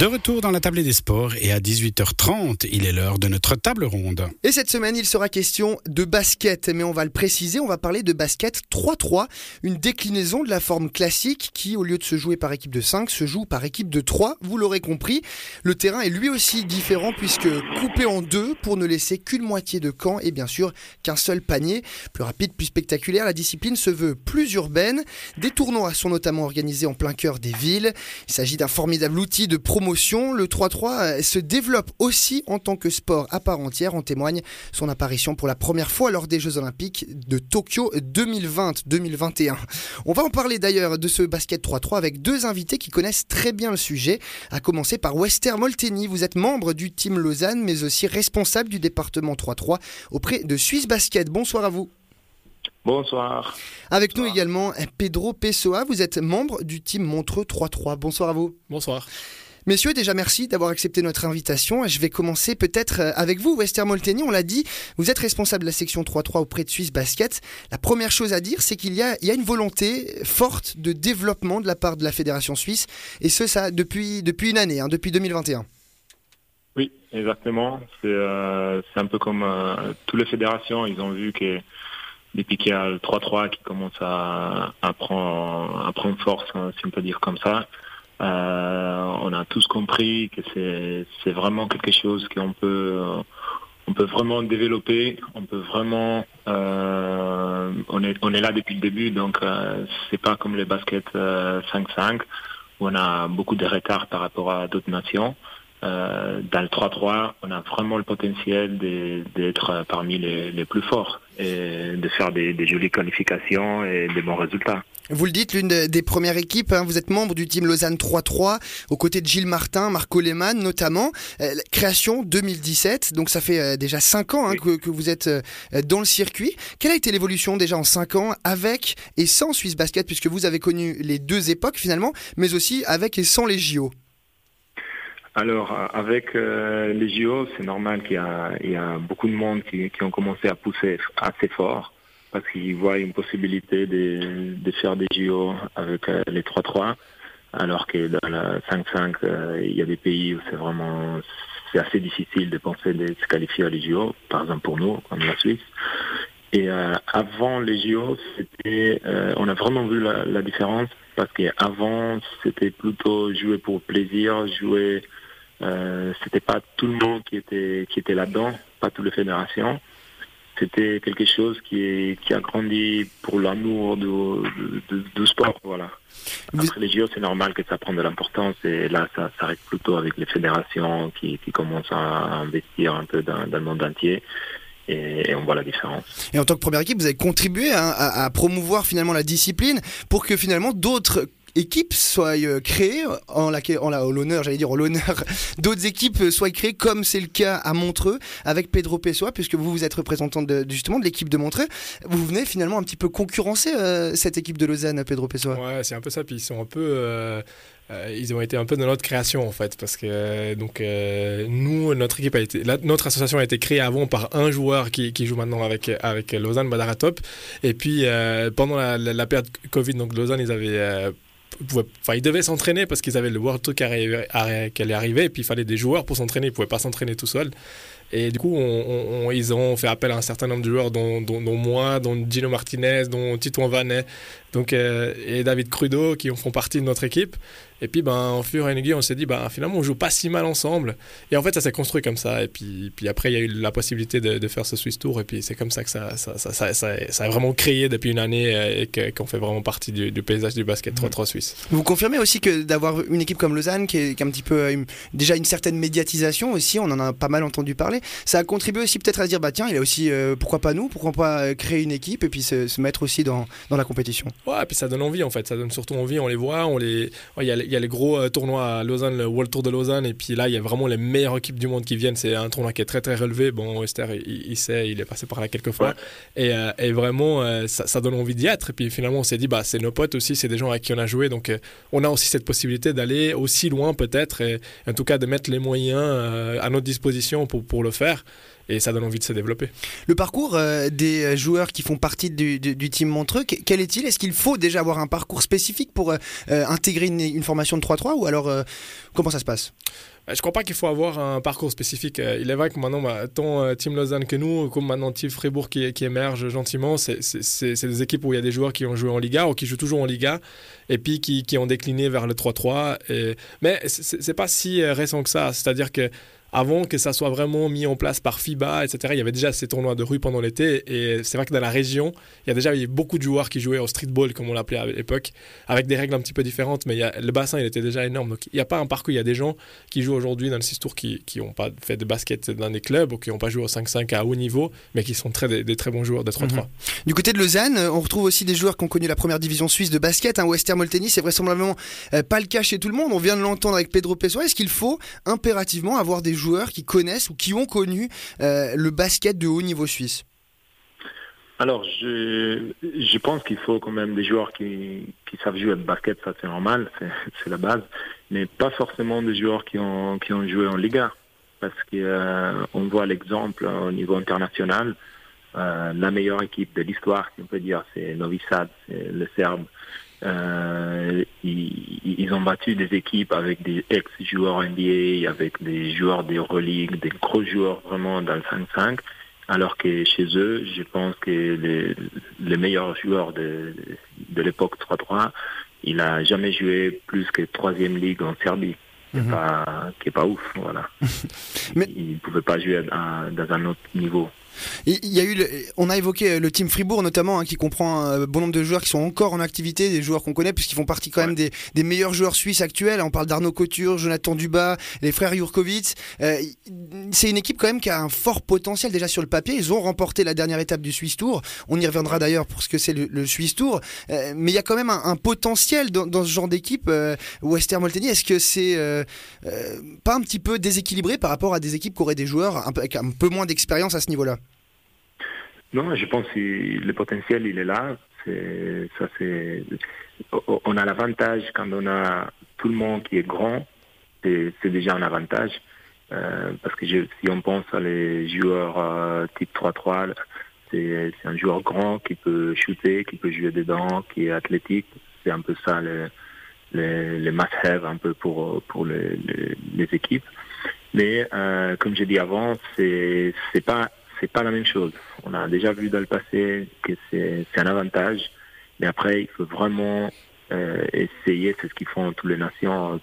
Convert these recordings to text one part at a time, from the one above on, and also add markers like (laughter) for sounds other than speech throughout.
De retour dans la table des sports et à 18h30, il est l'heure de notre table ronde. Et cette semaine, il sera question de basket, mais on va le préciser, on va parler de basket 3-3, une déclinaison de la forme classique qui, au lieu de se jouer par équipe de 5, se joue par équipe de 3. Vous l'aurez compris, le terrain est lui aussi différent puisque coupé en deux pour ne laisser qu'une moitié de camp et bien sûr qu'un seul panier. Plus rapide, plus spectaculaire, la discipline se veut plus urbaine. Des tournois sont notamment organisés en plein cœur des villes. Il s'agit d'un formidable outil de promotion le 3-3 euh, se développe aussi en tant que sport à part entière. En témoigne son apparition pour la première fois lors des Jeux Olympiques de Tokyo 2020-2021. On va en parler d'ailleurs de ce basket 3-3 avec deux invités qui connaissent très bien le sujet. À commencer par Wester Molteni. Vous êtes membre du team Lausanne, mais aussi responsable du département 3-3 auprès de Suisse Basket. Bonsoir à vous. Bonsoir. Avec nous également Pedro Pessoa, vous êtes membre du team Montreux 3-3. Bonsoir à vous. Bonsoir. Messieurs, déjà merci d'avoir accepté notre invitation. Je vais commencer peut-être euh, avec vous, Wester Molteni. On l'a dit, vous êtes responsable de la section 3-3 auprès de Suisse Basket. La première chose à dire, c'est qu'il y a, une volonté forte de développement de la part de la Fédération suisse. Et ce, ça, depuis, depuis une année, hein, depuis 2021. Oui, exactement. C'est euh, un peu comme euh, toutes les fédérations. Ils ont vu que depuis qu'il y a le 3-3 qui commence à, prendre, force, hein, si on peut dire comme ça, on a tous compris que c'est vraiment quelque chose qu'on peut on peut vraiment développer, on peut vraiment euh, on est on est là depuis le début donc euh, c'est pas comme les baskets 5-5 où on a beaucoup de retard par rapport à d'autres nations. Euh, dans le 3-3, on a vraiment le potentiel d'être parmi les, les, plus forts et de faire des, des, jolies qualifications et des bons résultats. Vous le dites, l'une des premières équipes, hein, vous êtes membre du team Lausanne 3-3, aux côtés de Gilles Martin, Marco Lehmann notamment. Euh, création 2017, donc ça fait euh, déjà 5 ans hein, que, que, vous êtes euh, dans le circuit. Quelle a été l'évolution déjà en 5 ans avec et sans Swiss Basket, puisque vous avez connu les deux époques finalement, mais aussi avec et sans les JO alors, avec euh, les JO, c'est normal qu'il y, a beaucoup de monde qui, qui, ont commencé à pousser assez fort parce qu'ils voient une possibilité de, de, faire des JO avec euh, les 3-3, alors que dans la 5-5, euh, il y a des pays où c'est vraiment c'est assez difficile de penser de se qualifier à les JO, par exemple pour nous, comme la Suisse. Et euh, avant les JO, c'était, on a vraiment vu la, la différence parce qu'avant, c'était plutôt jouer pour plaisir, jouer euh, c'était pas tout le monde qui était qui était là-dedans, pas toutes les fédérations. C'était quelque chose qui, est, qui a grandi pour l'amour du, du, sport, voilà. Après les JO, c'est normal que ça prenne de l'importance et là, ça s'arrête plutôt avec les fédérations qui, qui commencent à investir un peu dans, dans le monde entier. Et, on voit la différence. Et en tant que première équipe, vous avez contribué à, à, promouvoir finalement la discipline pour que finalement d'autres équipes soient euh, créées en, la, en l'honneur, j'allais dire en l'honneur (laughs) d'autres équipes euh, soient créées comme c'est le cas à Montreux avec Pedro Pessoa puisque vous vous êtes représentant justement de l'équipe de Montreux. Vous venez finalement un petit peu concurrencer euh, cette équipe de Lausanne, Pedro Pessoa. Ouais, c'est un peu ça. Puis ils sont un peu. ils ont été un peu dans notre création en fait parce que donc nous notre équipe a été notre association a été créée avant par un joueur qui, qui joue maintenant avec avec Lausanne Badaratop et puis pendant la, la, la, période Covid donc Lausanne ils avaient enfin, ils devaient s'entraîner parce qu'ils avaient le World Tour qui allait arriver et puis il fallait des joueurs pour s'entraîner. Ils pouvaient pas s'entraîner tout seuls. Et du coup, on, ils ont fait appel à un certain nombre de joueurs, dont, dont, dont moi, dont Gino Martinez, dont Tito Vanet, donc, euh, et David Crudo, qui font partie de notre équipe. Et puis, ben, en fur et à mesure, on s'est dit, ben, finalement, on joue pas si mal ensemble. Et en fait, ça s'est construit comme ça. Et puis, puis après, il y a eu la possibilité de, de faire ce Swiss Tour. Et puis, c'est comme ça que ça, ça, ça, ça, a vraiment créé depuis une année euh, et qu'on fait vraiment partie du, du, paysage du basket 3-3 suisse. Vous confirmez aussi que d'avoir une équipe comme Lausanne, qui est, qui un petit peu euh, déjà une certaine médiatisation aussi, on en a pas mal entendu parler, ça a contribué aussi peut-être à se dire, bah tiens, il a aussi, euh, pourquoi pas nous, pourquoi pas créer une équipe et puis se, se mettre aussi dans, dans la compétition. Ouais, et puis ça donne envie en fait, ça donne surtout envie, on les voit, on les, il y, a, y, a les gros euh, tournois à Lausanne, le World Tour de Lausanne, et puis là il y a vraiment les meilleures équipes du monde qui viennent. C'est un tournoi qui est très très relevé. Bon, Esther, il, il sait, il est passé par là quelques fois, ouais. et, euh, et, vraiment euh, ça, ça, donne envie d'y être. Et puis finalement on s'est dit bah c'est nos potes aussi, c'est des gens avec qui on a joué, donc euh, on a aussi cette possibilité d'aller aussi loin peut-être, et en tout cas de mettre les moyens euh, à notre disposition pour pour le faire. et ça donne envie de se développer. Le parcours des joueurs qui font partie du, du, team Montreux, quel est-il? Est-ce qu'il faut déjà avoir un parcours spécifique pour intégrer une, une, formation de 3-3 ou alors comment ça se passe? Euh, je crois pas qu'il faut avoir un parcours spécifique. Euh, il est vrai que maintenant, bah, tant euh, Team Lausanne que nous, comme maintenant Team Fribourg qui, qui émerge gentiment, c'est des équipes où il y a des joueurs qui ont joué en Liga ou qui jouent toujours en Liga et puis qui, qui ont décliné vers le 3-3. Et... Mais c'est pas si récent que ça. C'est-à-dire que avant que ça soit vraiment mis en place par FIBA, etc. Il y avait déjà ces tournois de rue pendant l'été. Et c'est vrai que dans la région, il y a déjà eu beaucoup de joueurs qui jouaient au streetball, comme on l'appelait à l'époque, avec des règles un petit peu différentes. Mais le bassin, il était déjà énorme. Donc il n'y a pas un parcours. Il y a des gens qui jouent aujourd'hui dans le 6 tours qui n'ont pas fait de basket dans des clubs ou qui n'ont pas joué au 5-5 à haut niveau, mais qui sont très, des, très bons joueurs de 3-3. Mhm. Du côté de Lausanne, on retrouve aussi des joueurs qui ont connu la première division suisse de basket. Hein, Western Molteni, c'est vraisemblablement euh, pas le cas chez tout le monde. On vient de l'entendre avec Pedro Pessoa. Est-ce qu'il faut impérativement avoir des joueurs qui connaissent ou qui ont connu euh, le basket de haut niveau suisse? Alors, je, je pense qu'il faut quand même des joueurs qui, qui savent jouer au basket, ça c'est normal, c'est la base, mais pas forcément des joueurs qui ont, qui ont joué en Liga, parce qu'on euh, voit l'exemple au niveau international, euh, la meilleure équipe de l'histoire, si on peut dire, c'est Novi Sad, c'est le Serbe. Euh, ont battu des équipes avec des ex-joueurs NBA, avec des joueurs des Euroleague, des gros joueurs vraiment dans le 5-5. Alors que chez eux, je pense que les, les meilleurs joueurs de, de l'époque 3-3, il a jamais joué plus que troisième ligue en Serbie. Qui n'est mhm. pas, pas, ouf, voilà. (laughs) Mais... Il ne pouvait pas jouer dans un autre niveau. Il y a eu, on a évoqué le team Fribourg notamment, hein, qui comprend un bon nombre de joueurs qui sont encore en activité, des joueurs qu'on connaît, puisqu'ils font partie quand même des, meilleurs joueurs suisses actuels. On parle d'Arnaud Couture, Jonathan Dubas, les frères Jurkovic. Euh, c'est une équipe quand même qui a un fort potentiel déjà sur le papier. Ils ont remporté la dernière étape du Swiss Tour. On y reviendra d'ailleurs pour ce que c'est le, le, Swiss Tour. Euh, mais il y a quand même un, potentiel dans, ce genre d'équipe. Euh, Wester Molteni, est-ce que c'est pas un petit peu déséquilibré par rapport à des équipes qui auraient des joueurs avec un peu moins d'expérience à ce niveau-là? Non, je pense que le potentiel, il est là. Ça, c'est, on a l'avantage quand on a tout le monde qui est grand, c'est, déjà un avantage. Euh, parce que si on pense à les joueurs euh, type 3-3, c'est, un joueur grand qui peut shooter, qui peut jouer dedans, qui est athlétique. C'est un peu ça les, les, les must-have un peu pour, pour les, les, équipes. Mais euh, comme j'ai dit avant, c'est, c'est pas c'est pas la même chose. On a déjà vu dans le passé que c'est un avantage, mais après, il faut vraiment euh, essayer, c'est ce qu'ils font toutes les nations,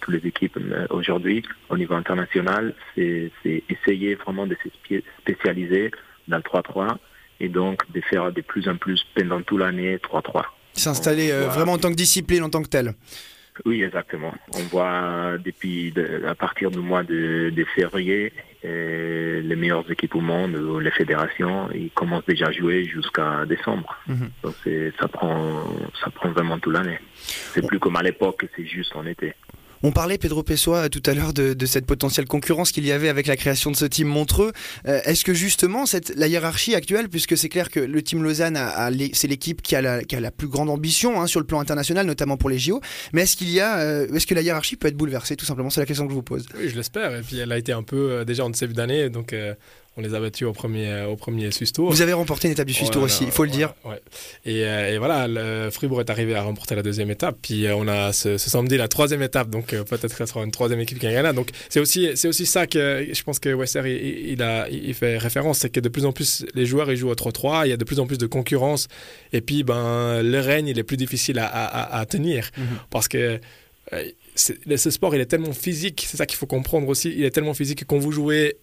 toutes les équipes euh, aujourd'hui au niveau international, c'est essayer vraiment de se spécialiser dans le 3-3 et donc de faire de plus en plus pendant toute l'année 3-3. S'installer euh, vraiment en tant que discipline, en tant que telle. Oui, exactement. On voit depuis à partir du mois de, février les meilleures équipes au monde, les fédérations, ils commencent déjà à jouer jusqu'à décembre. Mhm. Donc ça prend ça prend vraiment toute l'année. C'est plus comme à l'époque, c'est juste en été. On parlait, Pedro Pessoa, tout à l'heure de, cette potentielle concurrence qu'il y avait avec la création de ce team Montreux. Euh, est-ce que justement, cette, la hiérarchie actuelle, puisque c'est clair que le team Lausanne, a, c'est l'équipe qui, a la plus grande ambition hein, sur le plan international, notamment pour les JO, mais est-ce qu'il y a, euh, est-ce que la hiérarchie peut être bouleversée Tout simplement, c'est la question que je vous pose. Oui, je l'espère. Et puis elle a été un peu euh, déjà en début d'année, donc on les a battus au premier, euh, au premier Swiss Tour. Vous avez remporté une étape du Swiss Tour aussi, il faut le dire. Euh, et, voilà, le Fribourg est arrivé à remporter la deuxième étape. Puis euh, on a ce, samedi la troisième étape, donc peut-être que ce sera une troisième équipe qui gagnera. Donc c'est aussi, c'est aussi ça que je pense que Wester il, a, il fait référence, c'est que de plus en plus les joueurs ils jouent au 3-3, il y a de plus en plus de concurrence. Et puis ben, le règne il est plus difficile à, tenir mhm. parce que ce sport il est tellement physique, c'est ça qu'il faut comprendre aussi, il est tellement physique que quand vous jouez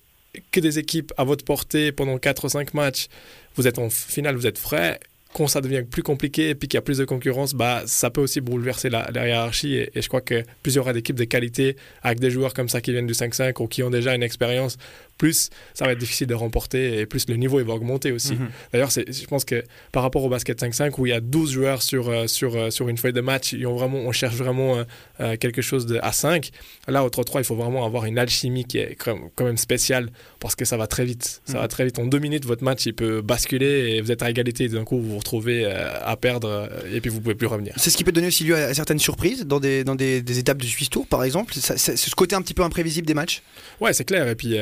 que des équipes à votre portée pendant 4 ou 5 matchs, vous êtes en finale, vous êtes frais. Quand ça devient plus compliqué et puis qu'il y a plus de concurrence, bah, ça peut aussi bouleverser la, hiérarchie. Et, et, je crois que plusieurs d'équipes de qualité avec des joueurs comme ça qui viennent du 5-5 ou qui ont déjà une expérience plus ça va être difficile de remporter et plus le niveau il va augmenter aussi. Mhm. D'ailleurs, je pense que par rapport au basket 5-5 où il y a 12 joueurs sur, euh, sur, euh, sur une feuille de match, ont vraiment, on cherche vraiment euh, quelque chose de, à 5. Là, au 3-3, il faut vraiment avoir une alchimie qui est quand même spéciale parce que ça va très vite. Ça mhm. va très vite. En deux minutes, votre match il peut basculer et vous êtes à égalité et d'un coup vous vous retrouvez à perdre et puis vous pouvez plus revenir. C'est ce qui peut donner aussi lieu à certaines surprises dans des, dans des, étapes de Swiss Tour, par exemple. C'est ce côté un petit peu imprévisible des matchs? Ouais, c'est clair. Et puis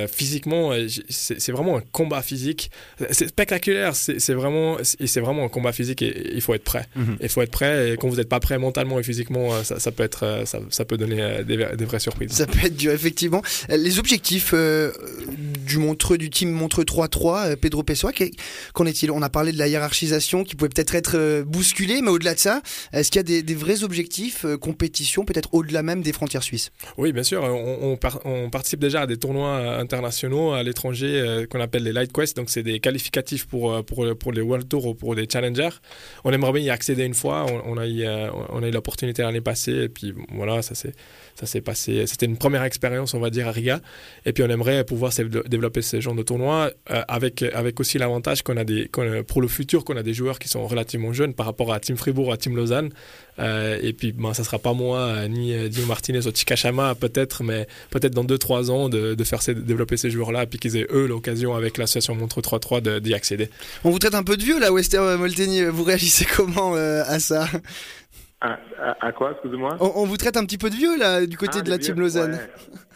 physiquement, c'est vraiment un combat physique. C'est spectaculaire. C'est vraiment, c'est vraiment un combat physique et il faut être prêt. Mhm. Il faut être prêt. Et quand vous n'êtes pas prêt mentalement et physiquement, ça, peut être, ça, ça peut donner des, des, vraies surprises. Ça peut être dur, effectivement. Les objectifs du Montreux, du team Montreux 3-3, Pedro Pessoa, qu'en est-il? On a parlé de la hiérarchisation qui pouvait peut-être être bousculée, mais au-delà de ça, est-ce qu'il y a des, vrais objectifs, compétition, peut-être au-delà même des frontières suisses? Oui, bien sûr. On, on, participe déjà à des tournois internationaux à l'étranger qu'on appelle les Light Quest. Donc, c'est des qualificatifs pour, pour, pour les World Tour ou pour les Challengers. On aimerait bien y accéder une fois. On, a eu, a eu l'opportunité l'année passée. Et puis, voilà, ça s'est ça s'est passé. C'était une première expérience, on va dire, à Riga. Et puis on aimerait pouvoir développer ce genre de tournoi euh, avec, avec aussi l'avantage qu'on a pour le futur, qu'on a des joueurs qui sont relativement jeunes par rapport à Team Fribourg, à Team Lausanne. Euh, et puis, ben, ça sera pas moi, euh, ni Dio Martinez ou Chikashama, peut-être, mais peut-être dans 2-3 ans de, de faire développer ces joueurs-là, et puis qu'ils aient eux l'occasion avec l'association Montre 3-3 d'y accéder. On vous traite un peu de vieux là, Wester Molteni. Vous réagissez comment à ça? À, quoi, excusez-moi? On, vous traite un petit peu de vieux, là, du côté ah, de la Team Lausanne.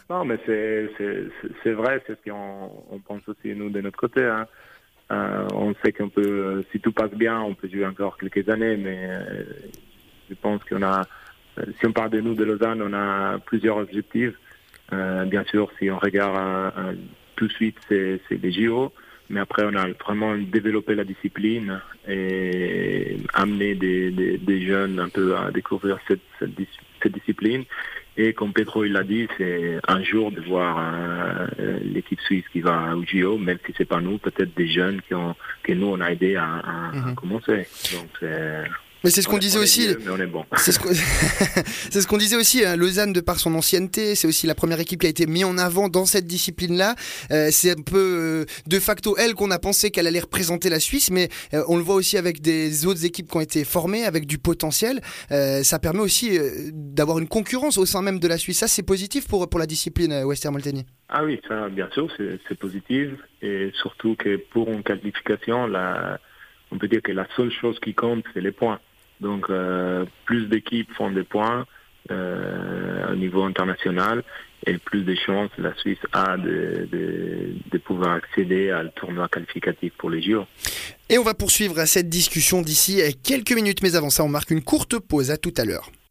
Non, mais c'est vrai, c'est ce qu'on on pense aussi, nous, de notre côté. Hein. Euh, on sait qu'on peut, si tout passe bien, on peut jouer encore quelques années, mais euh, je pense qu'on a, si on parle de nous, de Lausanne, on a plusieurs objectifs. Euh, bien sûr, si on regarde tout de suite, c'est les JO. Mais après, on a vraiment développé la discipline et amené des, des, jeunes un peu à découvrir cette, cette, discipline. Et comme Pedro il l'a dit, c'est un jour de voir euh, l'équipe suisse qui va au JO, même si c'est pas nous, peut-être des jeunes qui ont, que nous on a aidé à, à, à mhm. commencer. Donc c'est mais c'est ce qu'on disait aussi. (laughs) C'est ce qu'on disait aussi. Hein, Lausanne, de par son ancienneté, c'est aussi la première équipe qui a été mise en avant dans cette discipline-là. Euh, c'est un peu euh, de facto elle qu'on a pensé qu'elle allait représenter la Suisse, mais euh, on le voit aussi avec des autres équipes qui ont été formées, avec du potentiel. ça permet aussi d'avoir une concurrence au sein même de la Suisse. Ça, c'est positif pour pour la discipline Western Molteni. Ah oui, ça, bien sûr, c'est positif et surtout que pour une qualification, la, on peut dire que la seule chose qui compte, c'est les points. Donc, euh, plus d'équipes font des points euh, au niveau international et plus de chances la Suisse a de, de, de, pouvoir accéder à le tournoi qualificatif pour les JO. Et on va poursuivre cette discussion d'ici quelques minutes, mais avant ça, on marque une courte pause. À tout à l'heure.